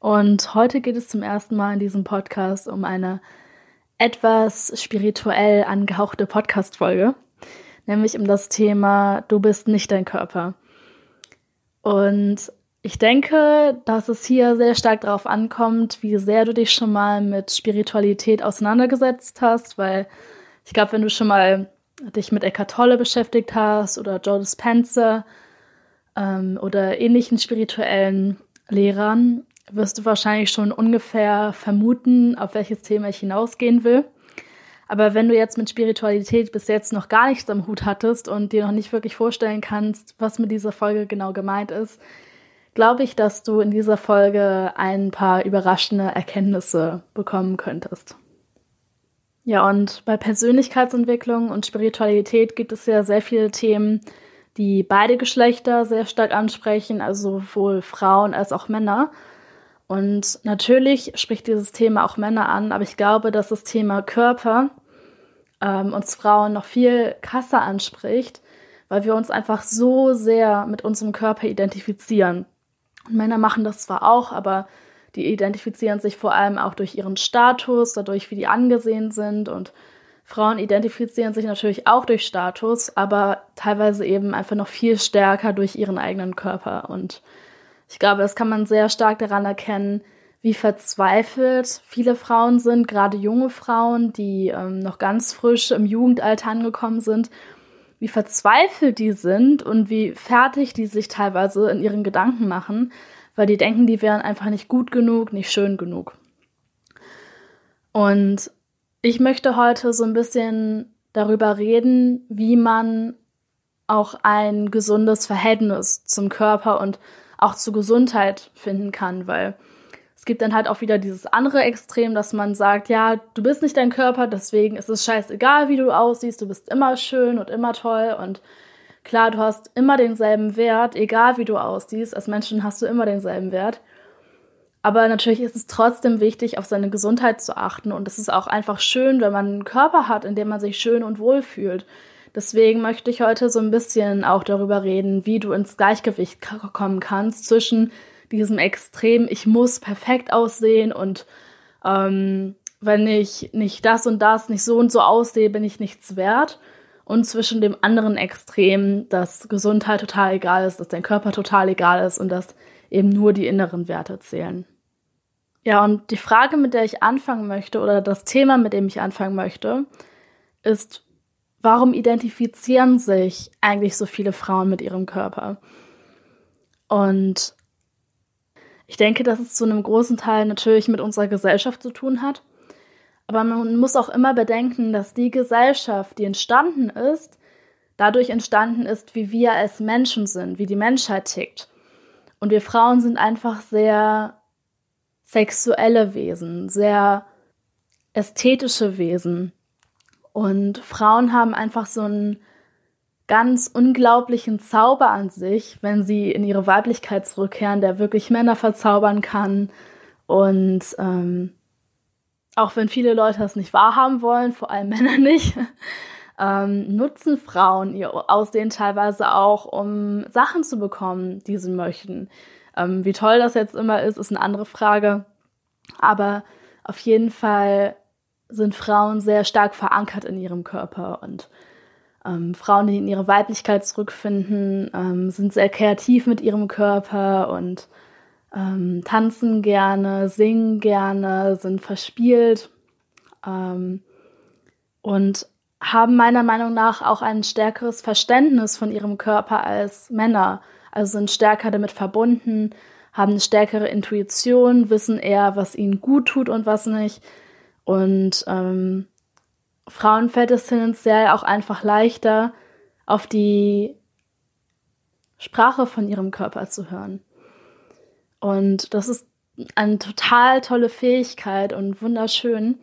Und heute geht es zum ersten Mal in diesem Podcast um eine etwas spirituell angehauchte Podcast-Folge, nämlich um das Thema Du bist nicht dein Körper. Und ich denke, dass es hier sehr stark darauf ankommt, wie sehr du dich schon mal mit Spiritualität auseinandergesetzt hast, weil ich glaube, wenn du schon mal dich mit Eckhart Tolle beschäftigt hast oder Joe Dispenza ähm, oder ähnlichen spirituellen Lehrern, wirst du wahrscheinlich schon ungefähr vermuten, auf welches Thema ich hinausgehen will. Aber wenn du jetzt mit Spiritualität bis jetzt noch gar nichts am Hut hattest und dir noch nicht wirklich vorstellen kannst, was mit dieser Folge genau gemeint ist, glaube ich, dass du in dieser Folge ein paar überraschende Erkenntnisse bekommen könntest. Ja, und bei Persönlichkeitsentwicklung und Spiritualität gibt es ja sehr viele Themen, die beide Geschlechter sehr stark ansprechen, also sowohl Frauen als auch Männer. Und natürlich spricht dieses Thema auch Männer an, aber ich glaube, dass das Thema Körper ähm, uns Frauen noch viel krasser anspricht, weil wir uns einfach so sehr mit unserem Körper identifizieren. Und Männer machen das zwar auch, aber die identifizieren sich vor allem auch durch ihren Status, dadurch, wie die angesehen sind. Und Frauen identifizieren sich natürlich auch durch Status, aber teilweise eben einfach noch viel stärker durch ihren eigenen Körper. Und ich glaube, das kann man sehr stark daran erkennen, wie verzweifelt viele Frauen sind, gerade junge Frauen, die ähm, noch ganz frisch im Jugendalter angekommen sind, wie verzweifelt die sind und wie fertig die sich teilweise in ihren Gedanken machen, weil die denken, die wären einfach nicht gut genug, nicht schön genug. Und ich möchte heute so ein bisschen darüber reden, wie man auch ein gesundes Verhältnis zum Körper und auch zur Gesundheit finden kann, weil es gibt dann halt auch wieder dieses andere Extrem, dass man sagt, ja, du bist nicht dein Körper, deswegen ist es scheißegal, wie du aussiehst, du bist immer schön und immer toll und klar, du hast immer denselben Wert, egal wie du aussiehst, als Menschen hast du immer denselben Wert. Aber natürlich ist es trotzdem wichtig, auf seine Gesundheit zu achten und es ist auch einfach schön, wenn man einen Körper hat, in dem man sich schön und wohl fühlt. Deswegen möchte ich heute so ein bisschen auch darüber reden, wie du ins Gleichgewicht kommen kannst zwischen diesem Extrem, ich muss perfekt aussehen und ähm, wenn ich nicht das und das, nicht so und so aussehe, bin ich nichts wert. Und zwischen dem anderen Extrem, dass Gesundheit total egal ist, dass dein Körper total egal ist und dass eben nur die inneren Werte zählen. Ja, und die Frage, mit der ich anfangen möchte, oder das Thema, mit dem ich anfangen möchte, ist, warum identifizieren sich eigentlich so viele Frauen mit ihrem Körper? Und ich denke, dass es zu einem großen Teil natürlich mit unserer Gesellschaft zu tun hat. Aber man muss auch immer bedenken, dass die Gesellschaft, die entstanden ist, dadurch entstanden ist, wie wir als Menschen sind, wie die Menschheit tickt. Und wir Frauen sind einfach sehr sexuelle Wesen, sehr ästhetische Wesen. Und Frauen haben einfach so einen ganz unglaublichen Zauber an sich, wenn sie in ihre Weiblichkeit zurückkehren, der wirklich Männer verzaubern kann. Und ähm, auch wenn viele Leute das nicht wahrhaben wollen, vor allem Männer nicht, ähm, nutzen Frauen ihr Aussehen teilweise auch, um Sachen zu bekommen, die sie möchten. Ähm, wie toll das jetzt immer ist, ist eine andere Frage. Aber auf jeden Fall sind Frauen sehr stark verankert in ihrem Körper und ähm, Frauen, die in ihre Weiblichkeit zurückfinden, ähm, sind sehr kreativ mit ihrem Körper und ähm, tanzen gerne, singen gerne, sind verspielt ähm, und haben meiner Meinung nach auch ein stärkeres Verständnis von ihrem Körper als Männer, also sind stärker damit verbunden, haben eine stärkere Intuition, wissen eher, was ihnen gut tut und was nicht und ähm, Frauen fällt es tendenziell auch einfach leichter, auf die Sprache von ihrem Körper zu hören. Und das ist eine total tolle Fähigkeit und wunderschön.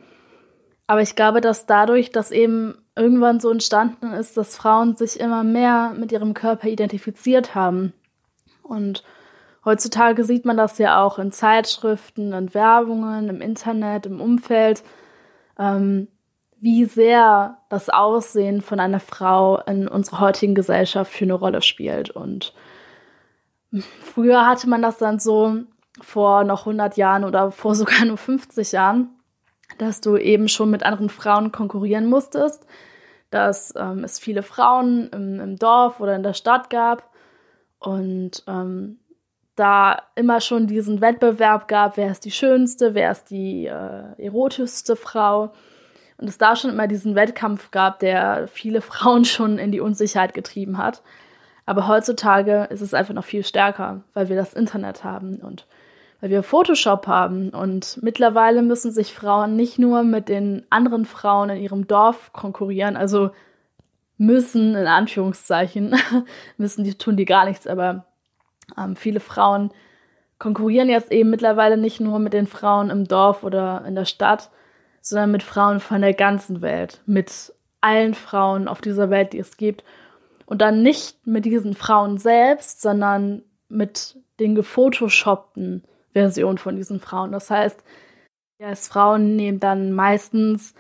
Aber ich glaube, dass dadurch, dass eben irgendwann so entstanden ist, dass Frauen sich immer mehr mit ihrem Körper identifiziert haben. Und heutzutage sieht man das ja auch in Zeitschriften, in Werbungen, im Internet, im Umfeld, ähm, wie sehr das Aussehen von einer Frau in unserer heutigen Gesellschaft für eine Rolle spielt. Und früher hatte man das dann so vor noch 100 Jahren oder vor sogar nur 50 Jahren, dass du eben schon mit anderen Frauen konkurrieren musstest, dass ähm, es viele Frauen im, im, Dorf oder in der Stadt gab und ähm, da immer schon diesen Wettbewerb gab, wer ist die schönste, wer ist die äh, erotischste Frau und es da schon immer diesen Wettkampf gab, der viele Frauen schon in die Unsicherheit getrieben hat. Aber heutzutage ist es einfach noch viel stärker, weil wir das Internet haben und weil wir Photoshop haben. Und mittlerweile müssen sich Frauen nicht nur mit den anderen Frauen in ihrem Dorf konkurrieren, also müssen in Anführungszeichen, müssen die tun die gar nichts, aber ähm, viele Frauen konkurrieren jetzt eben mittlerweile nicht nur mit den Frauen im Dorf oder in der Stadt, sondern mit Frauen von der ganzen Welt, mit allen Frauen auf dieser Welt, die es gibt. Und dann nicht mit diesen Frauen selbst, sondern mit den gefotoshoppten Versionen von diesen Frauen. Das heißt, wir als Frauen nehmen dann meistens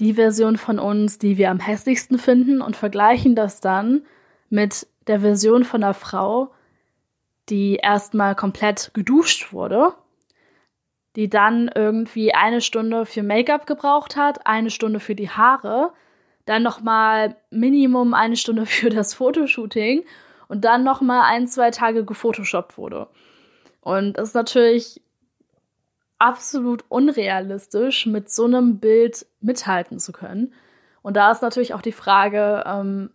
die Version von uns, die wir am hässlichsten finden und vergleichen das dann mit der Version von einer Frau, die erstmal komplett geduscht wurde, die dann irgendwie eine Stunde für Make-up gebraucht hat, eine Stunde für die Haare, dann nochmal Minimum eine Stunde für das Fotoshooting und dann nochmal ein, zwei Tage gefotoshoppt wurde. Und das ist natürlich absolut unrealistisch, mit so einem Bild mithalten zu können. Und da ist natürlich auch die Frage, ähm,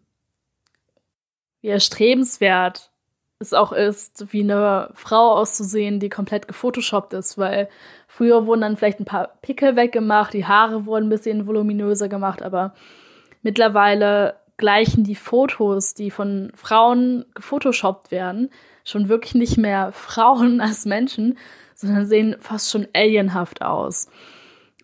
wie erstrebenswert es auch ist, wie eine Frau auszusehen, die komplett gefotoshoppt ist, weil früher wurden dann vielleicht ein paar Pickel weggemacht, die Haare wurden ein bisschen voluminöser gemacht, aber mittlerweile gleichen die Fotos, die von Frauen gefotoshoppt werden, schon wirklich nicht mehr Frauen als Menschen, sondern sehen fast schon alienhaft aus.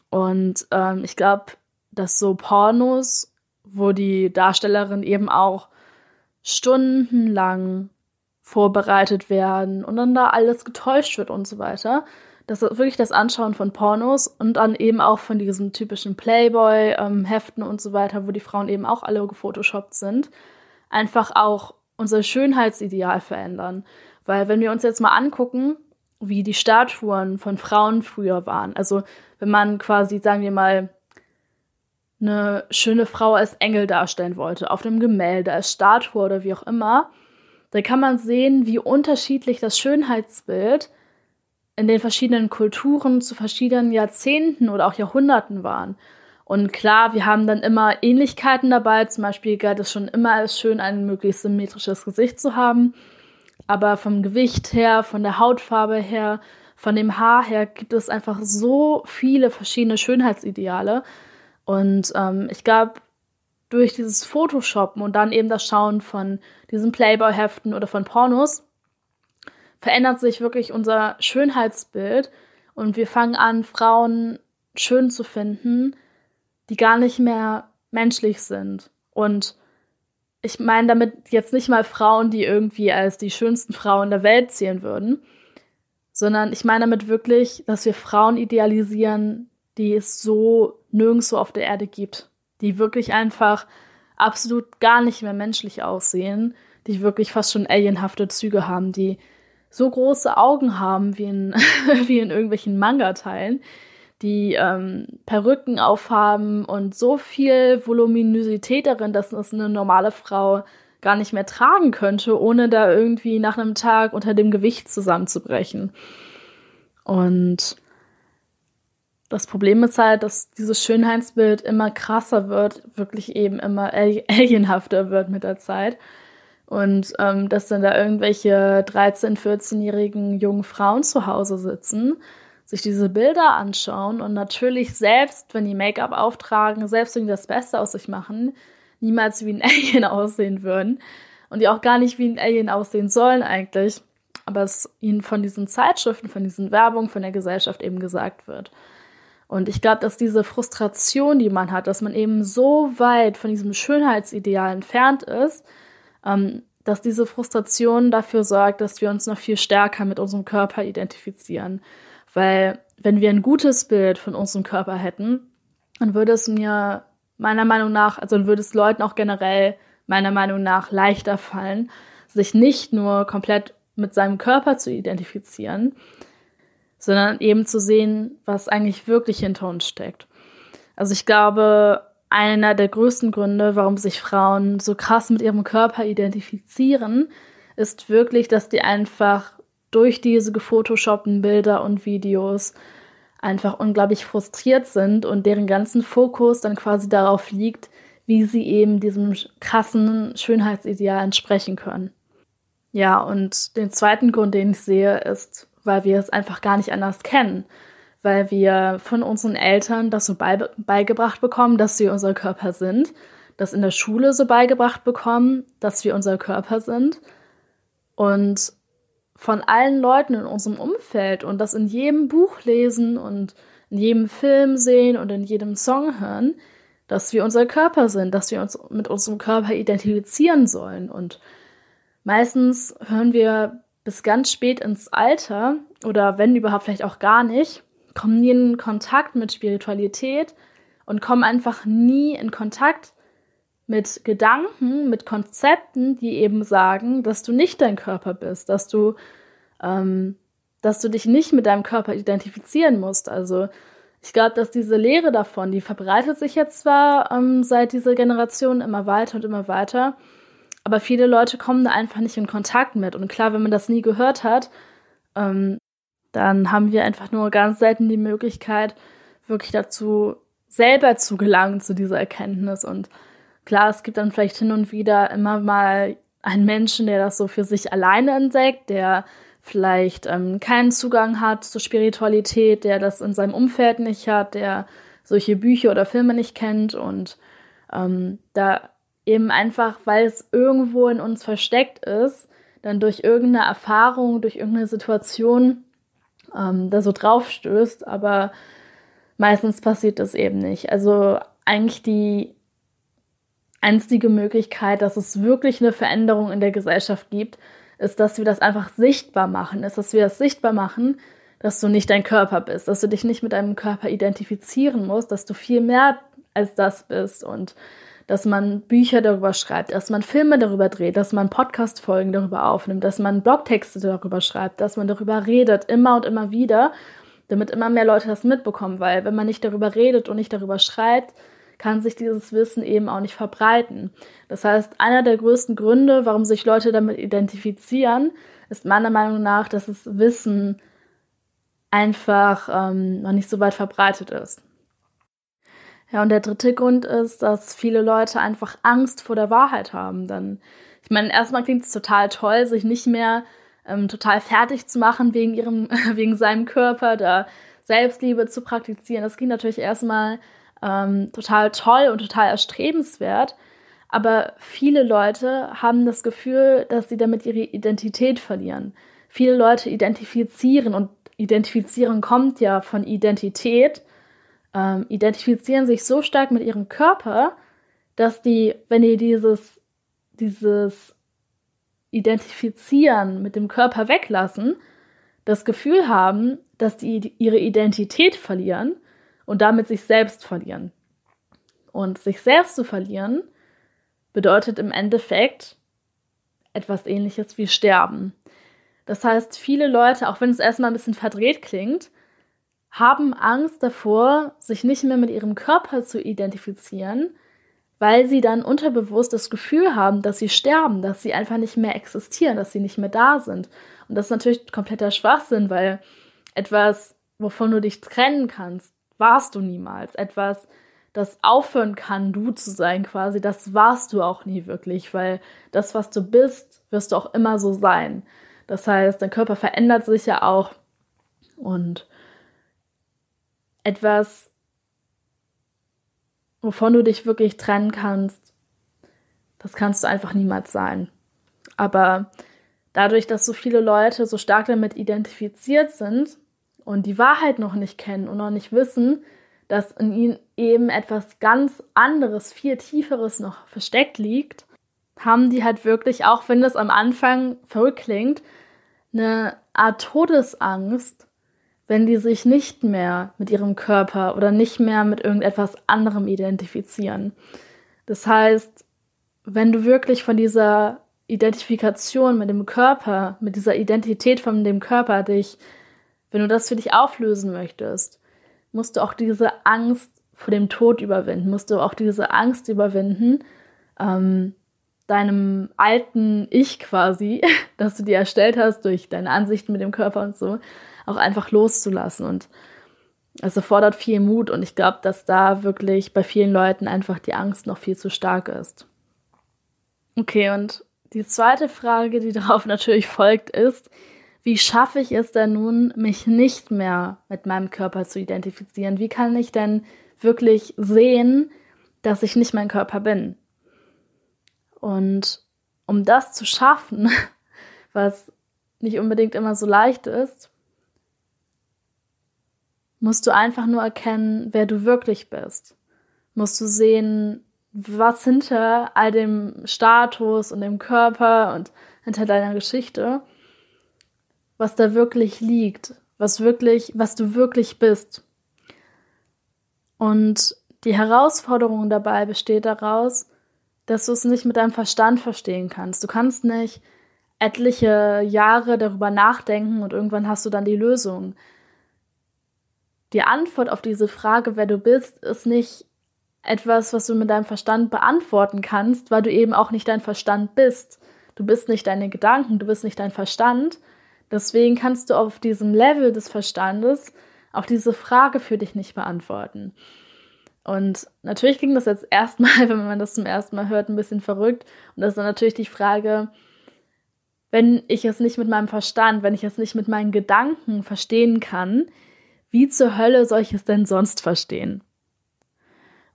Und ähm, ich glaube, dass so Pornos, wo die Darstellerin eben auch stundenlang vorbereitet werden und dann da alles getäuscht wird und so weiter, das ist wirklich das Anschauen von Pornos und dann eben auch von diesen typischen Playboy-Heften ähm, und so weiter, wo die Frauen eben auch alle gefotoshoppt sind, einfach auch unser Schönheitsideal verändern. Weil wenn wir uns jetzt mal angucken, wie die Statuen von Frauen früher waren, also wenn man quasi, sagen wir mal, eine schöne Frau als Engel darstellen wollte, auf einem Gemälde, als Statue oder wie auch immer, dann kann man sehen, wie unterschiedlich das Schönheitsbild in den verschiedenen Kulturen zu verschiedenen Jahrzehnten oder auch Jahrhunderten waren. Und klar, wir haben dann immer Ähnlichkeiten dabei. Zum Beispiel galt es schon immer als schön, ein möglichst symmetrisches Gesicht zu haben. Aber vom Gewicht her, von der Hautfarbe her, von dem Haar her gibt es einfach so viele verschiedene Schönheitsideale. Und ähm, ich glaube, durch dieses Photoshoppen und dann eben das Schauen von diesen Playboy-Heften oder von Pornos verändert sich wirklich unser Schönheitsbild und wir fangen an, Frauen schön zu finden, die gar nicht mehr menschlich sind. Und ich meine damit jetzt nicht mal Frauen, die irgendwie als die schönsten Frauen der Welt zählen würden, sondern ich meine damit wirklich, dass wir Frauen idealisieren, die es so nirgendwo auf der Erde gibt, die wirklich einfach absolut gar nicht mehr menschlich aussehen, die wirklich fast schon alienhafte Züge haben, die so große Augen haben wie in, wie in irgendwelchen Manga-Teilen, die ähm, Perücken aufhaben und so viel Voluminosität darin, dass es eine normale Frau gar nicht mehr tragen könnte, ohne da irgendwie nach einem Tag unter dem Gewicht zusammenzubrechen. Und das Problem ist halt, dass dieses Schönheitsbild immer krasser wird, wirklich eben immer alienhafter wird mit der Zeit. Und ähm, dass dann da irgendwelche 13-, 14-jährigen jungen Frauen zu Hause sitzen, sich diese Bilder anschauen und natürlich selbst, wenn die Make-up auftragen, selbst wenn die das Beste aus sich machen, niemals wie ein Alien aussehen würden. Und die auch gar nicht wie ein Alien aussehen sollen eigentlich. aber es ihnen von diesen Zeitschriften, von diesen Werbungen, von der Gesellschaft eben gesagt wird. Und ich glaube, dass diese Frustration, die man hat, dass man eben so weit von diesem Schönheitsideal entfernt ist, ähm, dass diese Frustration dafür sorgt, dass wir uns noch viel stärker mit unserem Körper identifizieren. Weil wenn wir ein gutes Bild von unserem Körper hätten, dann würde es mir meiner Meinung nach, also dann würde es Leuten auch generell meiner Meinung nach leichter fallen, sich nicht nur komplett mit seinem Körper zu identifizieren, sondern eben zu sehen, was eigentlich wirklich hinter uns steckt. Also ich glaube, einer der größten Gründe, warum sich Frauen so krass mit ihrem Körper identifizieren, ist wirklich, dass die einfach durch diese gefotoshoppten Bilder und Videos einfach unglaublich frustriert sind und deren ganzen Fokus dann quasi darauf liegt, wie sie eben diesem krassen Schönheitsideal entsprechen können. Ja, und den zweiten Grund, den ich sehe, ist, weil wir es einfach gar nicht anders kennen weil wir von unseren Eltern das so beigebracht bekommen, dass wir unser Körper sind, das in der Schule so beigebracht bekommen, dass wir unser Körper sind und von allen Leuten in unserem Umfeld und das in jedem Buch lesen und in jedem Film sehen und in jedem Song hören, dass wir unser Körper sind, dass wir uns mit unserem Körper identifizieren sollen. Und meistens hören wir bis ganz spät ins Alter oder wenn überhaupt vielleicht auch gar nicht, kommen nie in Kontakt mit Spiritualität und kommen einfach nie in Kontakt mit Gedanken, mit Konzepten, die eben sagen, dass du nicht dein Körper bist, dass du, ähm, dass du dich nicht mit deinem Körper identifizieren musst. Also ich glaube, dass diese Lehre davon, die verbreitet sich jetzt zwar ähm, seit dieser Generation immer weiter und immer weiter, aber viele Leute kommen da einfach nicht in Kontakt mit. Und klar, wenn man das nie gehört hat, ähm, dann haben wir einfach nur ganz selten die Möglichkeit, wirklich dazu selber zu gelangen, zu dieser Erkenntnis. Und klar, es gibt dann vielleicht hin und wieder immer mal einen Menschen, der das so für sich alleine entdeckt, der vielleicht ähm, keinen Zugang hat zur Spiritualität, der das in seinem Umfeld nicht hat, der solche Bücher oder Filme nicht kennt und ähm, da eben einfach, weil es irgendwo in uns versteckt ist, dann durch irgendeine Erfahrung, durch irgendeine Situation ähm, da so drauf stößt, aber meistens passiert das eben nicht. Also eigentlich die einzige Möglichkeit, dass es wirklich eine Veränderung in der Gesellschaft gibt, ist, dass wir das einfach sichtbar machen, ist, dass wir das sichtbar machen, dass du nicht dein Körper bist, dass du dich nicht mit deinem Körper identifizieren musst, dass du viel mehr als das bist und dass man Bücher darüber schreibt, dass man Filme darüber dreht, dass man Podcast-Folgen darüber aufnimmt, dass man Blogtexte darüber schreibt, dass man darüber redet, immer und immer wieder, damit immer mehr Leute das mitbekommen, weil wenn man nicht darüber redet und nicht darüber schreibt, kann sich dieses Wissen eben auch nicht verbreiten. Das heißt, einer der größten Gründe, warum sich Leute damit identifizieren, ist meiner Meinung nach, dass das Wissen einfach ähm, noch nicht so weit verbreitet ist. Ja, und der dritte Grund ist, dass viele Leute einfach Angst vor der Wahrheit haben. Dann, ich meine, erstmal klingt es total toll, sich nicht mehr ähm, total fertig zu machen wegen ihrem, wegen seinem Körper, da Selbstliebe zu praktizieren. Das klingt natürlich erstmal ähm, total toll und total erstrebenswert. Aber viele Leute haben das Gefühl, dass sie damit ihre Identität verlieren. Viele Leute identifizieren und identifizieren kommt ja von Identität ähm, identifizieren sich so stark mit ihrem Körper, dass die, wenn die dieses, dieses Identifizieren mit dem Körper weglassen, das Gefühl haben, dass die ihre Identität verlieren und damit sich selbst verlieren. Und sich selbst zu verlieren bedeutet im Endeffekt etwas ähnliches wie sterben. Das heißt, viele Leute, auch wenn es erstmal ein bisschen verdreht klingt, haben Angst davor, sich nicht mehr mit ihrem Körper zu identifizieren, weil sie dann unterbewusst das Gefühl haben, dass sie sterben, dass sie einfach nicht mehr existieren, dass sie nicht mehr da sind. Und das ist natürlich kompletter Schwachsinn, weil etwas, wovon du dich trennen kannst, warst du niemals. Etwas, das aufhören kann, du zu sein quasi, das warst du auch nie wirklich, weil das, was du bist, wirst du auch immer so sein. Das heißt, dein Körper verändert sich ja auch und etwas, wovon du dich wirklich trennen kannst, das kannst du einfach niemals sein. Aber dadurch, dass so viele Leute so stark damit identifiziert sind und die Wahrheit noch nicht kennen und noch nicht wissen, dass in ihnen eben etwas ganz anderes, viel tieferes noch versteckt liegt, haben die halt wirklich, auch wenn das am Anfang verrückt klingt, eine Art Todesangst, wenn die sich nicht mehr mit ihrem Körper oder nicht mehr mit irgendetwas anderem identifizieren. Das heißt, wenn du wirklich von dieser Identifikation mit dem Körper, mit dieser Identität von dem Körper dich, wenn du das für dich auflösen möchtest, musst du auch diese Angst vor dem Tod überwinden, musst du auch diese Angst überwinden, ähm, deinem alten Ich quasi, das du dir erstellt hast durch deine Ansichten mit dem Körper und so, auch einfach loszulassen. Und es erfordert viel Mut und ich glaube, dass da wirklich bei vielen Leuten einfach die Angst noch viel zu stark ist. Okay, und die zweite Frage, die darauf natürlich folgt, ist, wie schaffe ich es denn nun, mich nicht mehr mit meinem Körper zu identifizieren? Wie kann ich denn wirklich sehen, dass ich nicht mein Körper bin? Und um das zu schaffen, was nicht unbedingt immer so leicht ist, musst du einfach nur erkennen, wer du wirklich bist. Musst du sehen, was hinter all dem Status und dem Körper und hinter deiner Geschichte, was da wirklich liegt, was wirklich, was du wirklich bist. Und die Herausforderung dabei besteht daraus, dass du es nicht mit deinem Verstand verstehen kannst. Du kannst nicht etliche Jahre darüber nachdenken und irgendwann hast du dann die Lösung. Die Antwort auf diese Frage, wer du bist, ist nicht etwas, was du mit deinem Verstand beantworten kannst, weil du eben auch nicht dein Verstand bist. Du bist nicht deine Gedanken, du bist nicht dein Verstand. Deswegen kannst du auf diesem Level des Verstandes auch diese Frage für dich nicht beantworten. Und natürlich klingt das jetzt erstmal, wenn man das zum ersten Mal hört, ein bisschen verrückt. Und das ist dann natürlich die Frage, wenn ich es nicht mit meinem Verstand, wenn ich es nicht mit meinen Gedanken verstehen kann, wie zur Hölle soll ich es denn sonst verstehen?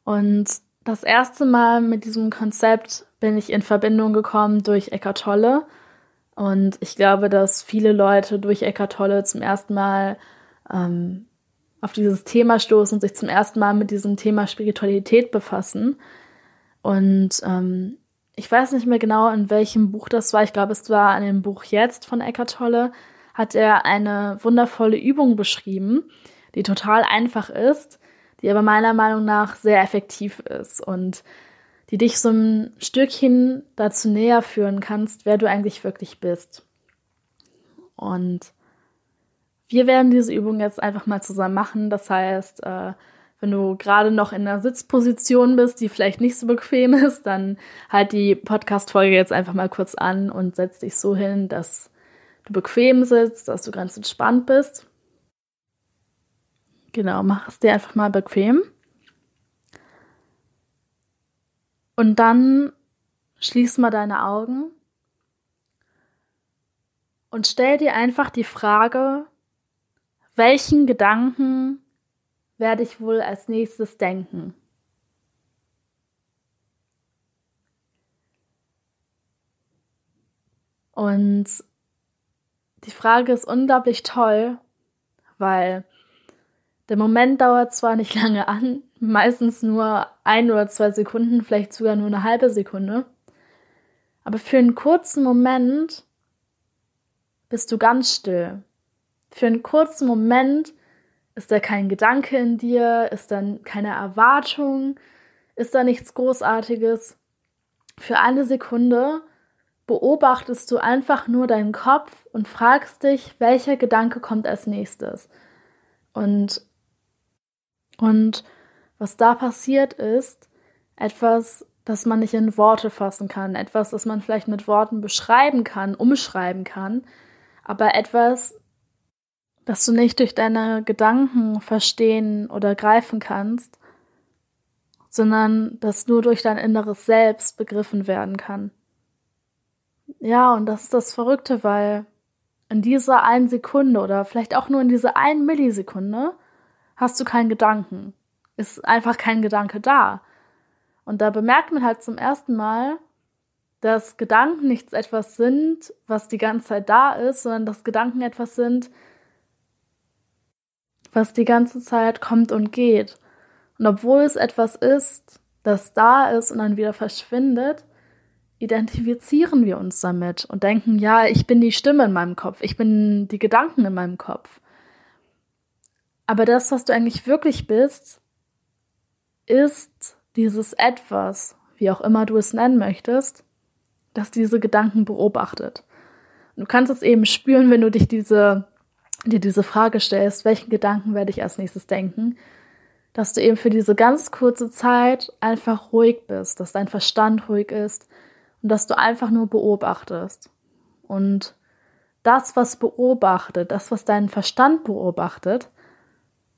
Und das erste Mal mit diesem Konzept bin ich in Verbindung gekommen durch Eckart Tolle. Und ich glaube, dass viele Leute durch Eckart Tolle zum ersten Mal ähm, auf dieses Thema stoßen und sich zum ersten Mal mit diesem Thema Spiritualität befassen. Und ähm, ich weiß nicht mehr genau, in welchem Buch das war. Ich glaube, es war in dem Buch Jetzt von Eckart Tolle, hat er eine wundervolle Übung beschrieben, die total einfach ist, die aber meiner Meinung nach sehr effektiv ist und die dich so ein Stückchen dazu näher führen kannst, wer du eigentlich wirklich bist. Und wir werden diese Übung jetzt einfach mal zusammen machen. Das heißt, äh, wenn du gerade noch in einer Sitzposition bist, die vielleicht nicht so bequem ist, dann halt die Podcast-Folge jetzt einfach mal kurz an und setz dich so hin, dass du bequem sitzt, dass du ganz entspannt bist. Genau, mach es dir einfach mal bequem. Und dann schließ mal deine Augen und stell dir einfach die Frage, welchen Gedanken werde ich wohl als nächstes denken? Und die Frage ist unglaublich toll, weil der Moment dauert zwar nicht lange an, meistens nur ein oder zwei Sekunden, vielleicht sogar nur eine halbe Sekunde, aber für einen kurzen Moment bist du ganz still. Für einen kurzen Moment ist da kein Gedanke in dir, ist dann keine Erwartung, ist da nichts Großartiges. Für eine Sekunde beobachtest du einfach nur deinen Kopf und fragst dich, welcher Gedanke kommt als nächstes. Und, und was da passiert ist, etwas, das man nicht in Worte fassen kann, etwas, das man vielleicht mit Worten beschreiben kann, umschreiben kann, aber etwas, dass du nicht durch deine Gedanken verstehen oder greifen kannst, sondern dass nur durch dein inneres Selbst begriffen werden kann. Ja, und das ist das Verrückte, weil in dieser einen Sekunde oder vielleicht auch nur in dieser einen Millisekunde hast du keinen Gedanken. Ist einfach kein Gedanke da. Und da bemerkt man halt zum ersten Mal, dass Gedanken nichts etwas sind, was die ganze Zeit da ist, sondern dass Gedanken etwas sind, was die ganze Zeit kommt und geht. Und obwohl es etwas ist, das da ist und dann wieder verschwindet, identifizieren wir uns damit und denken, ja, ich bin die Stimme in meinem Kopf, ich bin die Gedanken in meinem Kopf. Aber das, was du eigentlich wirklich bist, ist dieses etwas, wie auch immer du es nennen möchtest, das diese Gedanken beobachtet. Und du kannst es eben spüren, wenn du dich diese, dir diese Frage stellst, welchen Gedanken werde ich als nächstes denken, dass du eben für diese ganz kurze Zeit einfach ruhig bist, dass dein Verstand ruhig ist und dass du einfach nur beobachtest. Und das, was beobachtet, das, was dein Verstand beobachtet,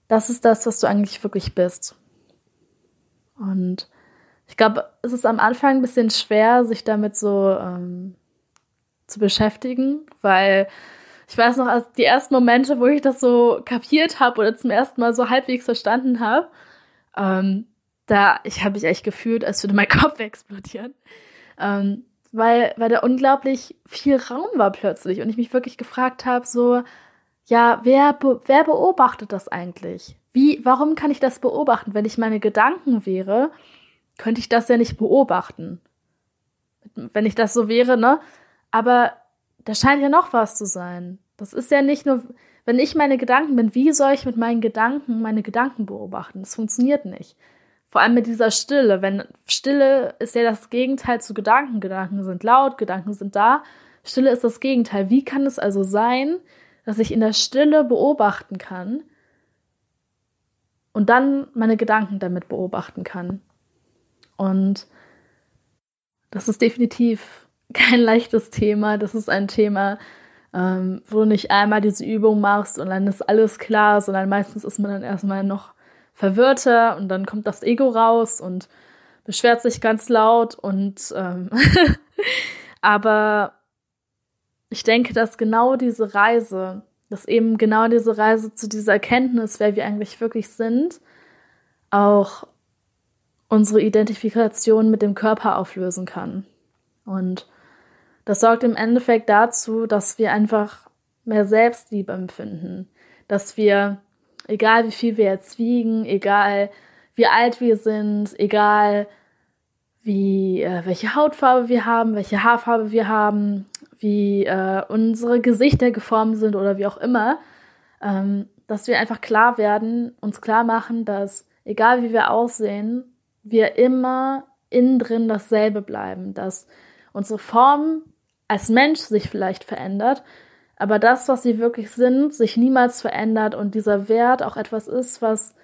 das ist das, was du eigentlich wirklich bist. Und ich glaube, es ist am Anfang ein bisschen schwer, sich damit so ähm, zu beschäftigen, weil ich weiß noch, als die ersten Momente, wo ich das so kapiert habe oder zum ersten Mal so halbwegs verstanden habe, ähm, da ich habe mich echt gefühlt, als würde mein Kopf explodieren, ähm, weil weil da unglaublich viel Raum war plötzlich und ich mich wirklich gefragt habe, so ja, wer be wer beobachtet das eigentlich? Wie, warum kann ich das beobachten? Wenn ich meine Gedanken wäre, könnte ich das ja nicht beobachten. Wenn ich das so wäre, ne? Aber da scheint ja noch was zu sein. Das ist ja nicht nur, wenn ich meine Gedanken bin, wie soll ich mit meinen Gedanken meine Gedanken beobachten? Das funktioniert nicht. Vor allem mit dieser Stille. Wenn Stille ist ja das Gegenteil zu Gedanken. Gedanken sind laut, Gedanken sind da. Stille ist das Gegenteil. Wie kann es also sein, dass ich in der Stille beobachten kann und dann meine Gedanken damit beobachten kann? Und das ist definitiv kein leichtes Thema. Das ist ein Thema, ähm, wo du nicht einmal diese Übung machst und dann ist alles klar, sondern meistens ist man dann erstmal noch verwirrter und dann kommt das Ego raus und beschwert sich ganz laut und ähm aber ich denke, dass genau diese Reise, dass eben genau diese Reise zu dieser Erkenntnis, wer wir eigentlich wirklich sind, auch unsere Identifikation mit dem Körper auflösen kann. Und das sorgt im Endeffekt dazu, dass wir einfach mehr Selbstliebe empfinden, dass wir, egal wie viel wir jetzt wiegen, egal wie alt wir sind, egal wie äh, welche Hautfarbe wir haben, welche Haarfarbe wir haben, wie äh, unsere Gesichter geformt sind oder wie auch immer, ähm, dass wir einfach klar werden, uns klar machen, dass egal wie wir aussehen, wir immer innen drin dasselbe bleiben, dass unsere Form als Mensch sich vielleicht verändert, aber das, was wir wirklich sind, sich niemals verändert und dieser Wert auch etwas ist, was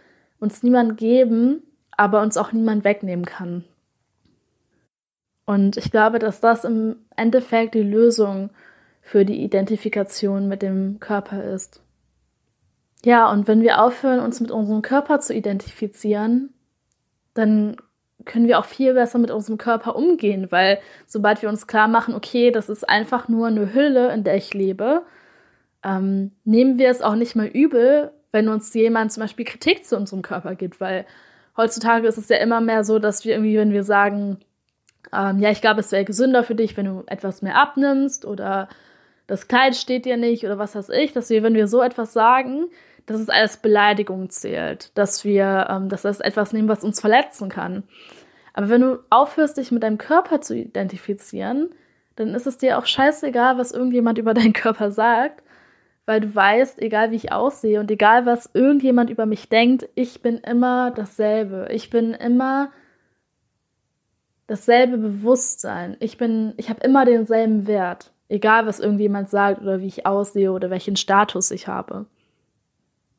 uns niemand geben, aber uns auch niemand wegnehmen kann. Und ich glaube, dass das im Endeffekt die Lösung für die Identifikation mit dem Körper ist. Ja, und wenn wir aufhören, uns mit unserem Körper zu identifizieren, dann können wir auch viel besser mit unserem Körper umgehen, weil sobald wir uns klar machen, okay, das ist einfach nur eine Hülle, in der ich lebe, ähm, nehmen wir es auch nicht mehr übel, wenn uns jemand zum Beispiel Kritik zu unserem Körper gibt, weil heutzutage ist es ja immer mehr so, dass wir irgendwie, wenn wir sagen, ähm, ja, ich glaube, es wäre gesünder für dich, wenn du etwas mehr abnimmst oder das Kleid steht dir nicht oder was weiß ich, dass wir, wenn wir so etwas sagen, dass es als Beleidigung zählt, dass wir, ähm, dass das etwas nehmen, was uns verletzen kann. Aber wenn du aufhörst, dich mit deinem Körper zu identifizieren, dann ist es dir auch scheißegal, was irgendjemand über deinen Körper sagt, weil du weißt, egal wie ich aussehe und egal was irgendjemand über mich denkt, ich bin immer dasselbe. Ich bin immer dasselbe Bewusstsein. Ich bin, ich habe immer denselben Wert, egal was irgendjemand sagt oder wie ich aussehe oder welchen Status ich habe.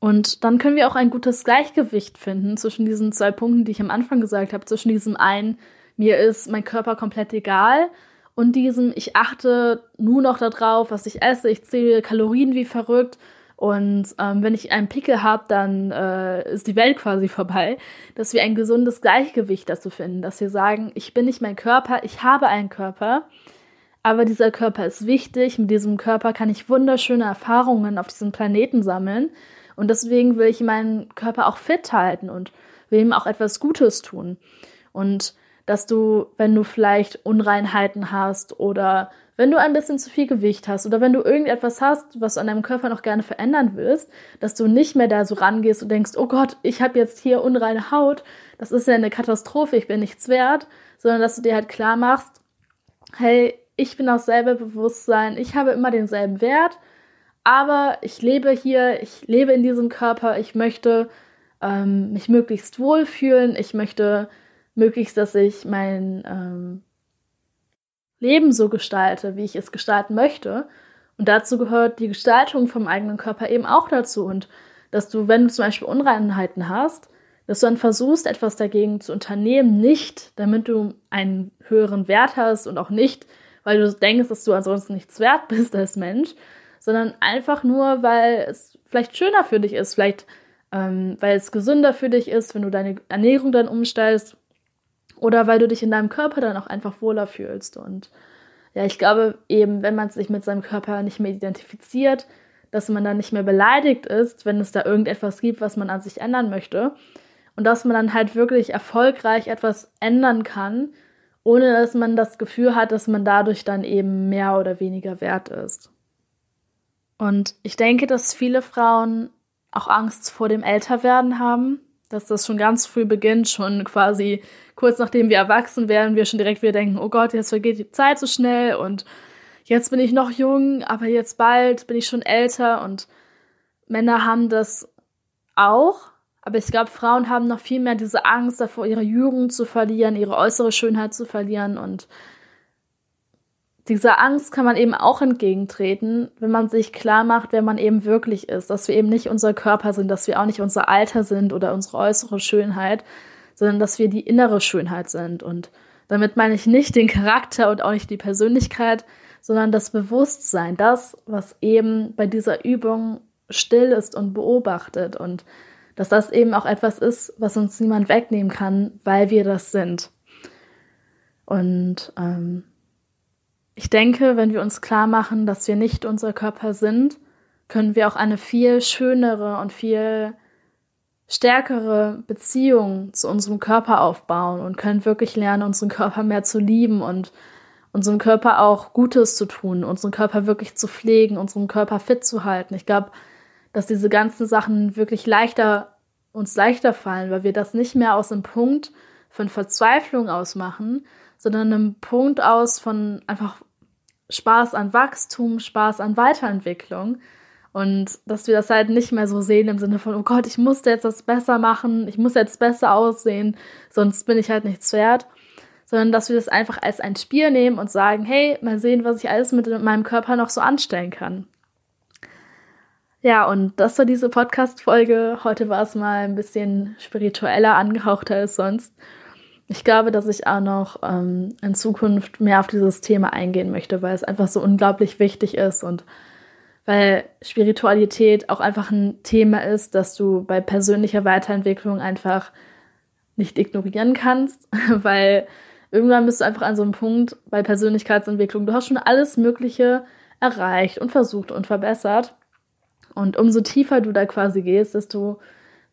Und dann können wir auch ein gutes Gleichgewicht finden zwischen diesen zwei Punkten, die ich am Anfang gesagt habe, zwischen diesem einen, mir ist mein Körper komplett egal und diesem, ich achte nur noch darauf, was ich esse, ich zähle Kalorien wie verrückt und ähm, wenn ich einen Pickel habe, dann äh, ist die Welt quasi vorbei, dass wir ein gesundes Gleichgewicht dazu finden, dass wir sagen, ich bin nicht mein Körper, ich habe einen Körper, aber dieser Körper ist wichtig, mit diesem Körper kann ich wunderschöne Erfahrungen auf diesem Planeten sammeln und deswegen will ich meinen Körper auch fit halten und will ihm auch etwas Gutes tun. Und dass du, wenn du vielleicht Unreinheiten hast oder wenn du ein bisschen zu viel Gewicht hast oder wenn du irgendetwas hast, was du an deinem Körper noch gerne verändern willst, dass du nicht mehr da so rangehst und denkst, oh Gott, ich habe jetzt hier unreine Haut, das ist ja eine Katastrophe, ich bin nichts wert, sondern dass du dir halt klar machst, hey, ich bin aus selber Bewusstsein, ich habe immer denselben Wert, aber ich lebe hier, ich lebe in diesem Körper, ich möchte ähm, mich möglichst wohlfühlen, ich möchte möglichst, dass ich mein ähm, Leben so gestalte, wie ich es gestalten möchte. Und dazu gehört die Gestaltung vom eigenen Körper eben auch dazu. Und dass du, wenn du zum Beispiel Unreinheiten hast, dass du dann versuchst, etwas dagegen zu unternehmen, nicht damit du einen höheren Wert hast und auch nicht, weil du denkst, dass du ansonsten nichts wert bist als Mensch, sondern einfach nur, weil es vielleicht schöner für dich ist, vielleicht ähm, weil es gesünder für dich ist, wenn du deine Ernährung dann umstellst oder weil du dich in deinem Körper dann auch einfach wohler fühlst. Und ja, ich glaube eben, wenn man sich mit seinem Körper nicht mehr identifiziert, dass man dann nicht mehr beleidigt ist, wenn es da irgendetwas gibt, was man an sich ändern möchte. Und dass man dann halt wirklich erfolgreich etwas ändern kann, ohne dass man das Gefühl hat, dass man dadurch dann eben mehr oder weniger wert ist. Und ich denke, dass viele Frauen auch Angst vor dem Älterwerden haben, dass das schon ganz früh beginnt, schon quasi kurz nachdem wir erwachsen werden, wir schon direkt wieder denken, oh Gott, jetzt vergeht die Zeit so schnell und jetzt bin ich noch jung, aber jetzt bald bin ich schon älter. Und Männer haben das auch, aber ich glaube, Frauen haben noch viel mehr diese Angst davor, ihre Jugend zu verlieren, ihre äußere Schönheit zu verlieren. Und dieser Angst kann man eben auch entgegentreten, wenn man sich klar macht, wer man eben wirklich ist, dass wir eben nicht unser Körper sind, dass wir auch nicht unser Alter sind oder unsere äußere Schönheit, sondern dass wir die innere Schönheit sind. Und damit meine ich nicht den Charakter und auch nicht die Persönlichkeit, sondern das Bewusstsein, das, was eben bei dieser Übung still ist und beobachtet und dass das eben auch etwas ist, was uns niemand wegnehmen kann, weil wir das sind. Und ähm, ich denke, wenn wir uns klar machen, dass wir nicht unser Körper sind, können wir auch eine viel schönere und viel stärkere Beziehung zu unserem Körper aufbauen und können wirklich lernen, unseren Körper mehr zu lieben und unserem Körper auch Gutes zu tun, unseren Körper wirklich zu pflegen, unseren Körper fit zu halten. Ich glaube, dass diese ganzen Sachen wirklich leichter uns leichter fallen, weil wir das nicht mehr aus einem Punkt von Verzweiflung ausmachen, sondern einem Punkt aus von einfach Spaß an Wachstum, Spaß an Weiterentwicklung. Und dass wir das halt nicht mehr so sehen im Sinne von, oh Gott, ich muss jetzt das besser machen, ich muss jetzt besser aussehen, sonst bin ich halt nichts wert. Sondern dass wir das einfach als ein Spiel nehmen und sagen, hey, mal sehen, was ich alles mit meinem Körper noch so anstellen kann. Ja, und das war diese Podcast-Folge. Heute war es mal ein bisschen spiritueller angehauchter als sonst. Ich glaube, dass ich auch noch ähm, in Zukunft mehr auf dieses Thema eingehen möchte, weil es einfach so unglaublich wichtig ist und weil Spiritualität auch einfach ein Thema ist, das du bei persönlicher Weiterentwicklung einfach nicht ignorieren kannst, weil irgendwann bist du einfach an so einem Punkt bei Persönlichkeitsentwicklung, du hast schon alles Mögliche erreicht und versucht und verbessert. Und umso tiefer du da quasi gehst, desto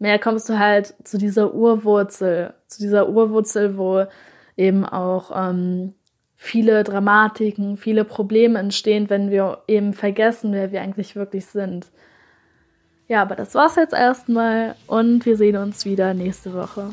mehr kommst du halt zu dieser Urwurzel, zu dieser Urwurzel, wo eben auch ähm, viele Dramatiken, viele Probleme entstehen, wenn wir eben vergessen, wer wir eigentlich wirklich sind. Ja, aber das war's jetzt erstmal und wir sehen uns wieder nächste Woche.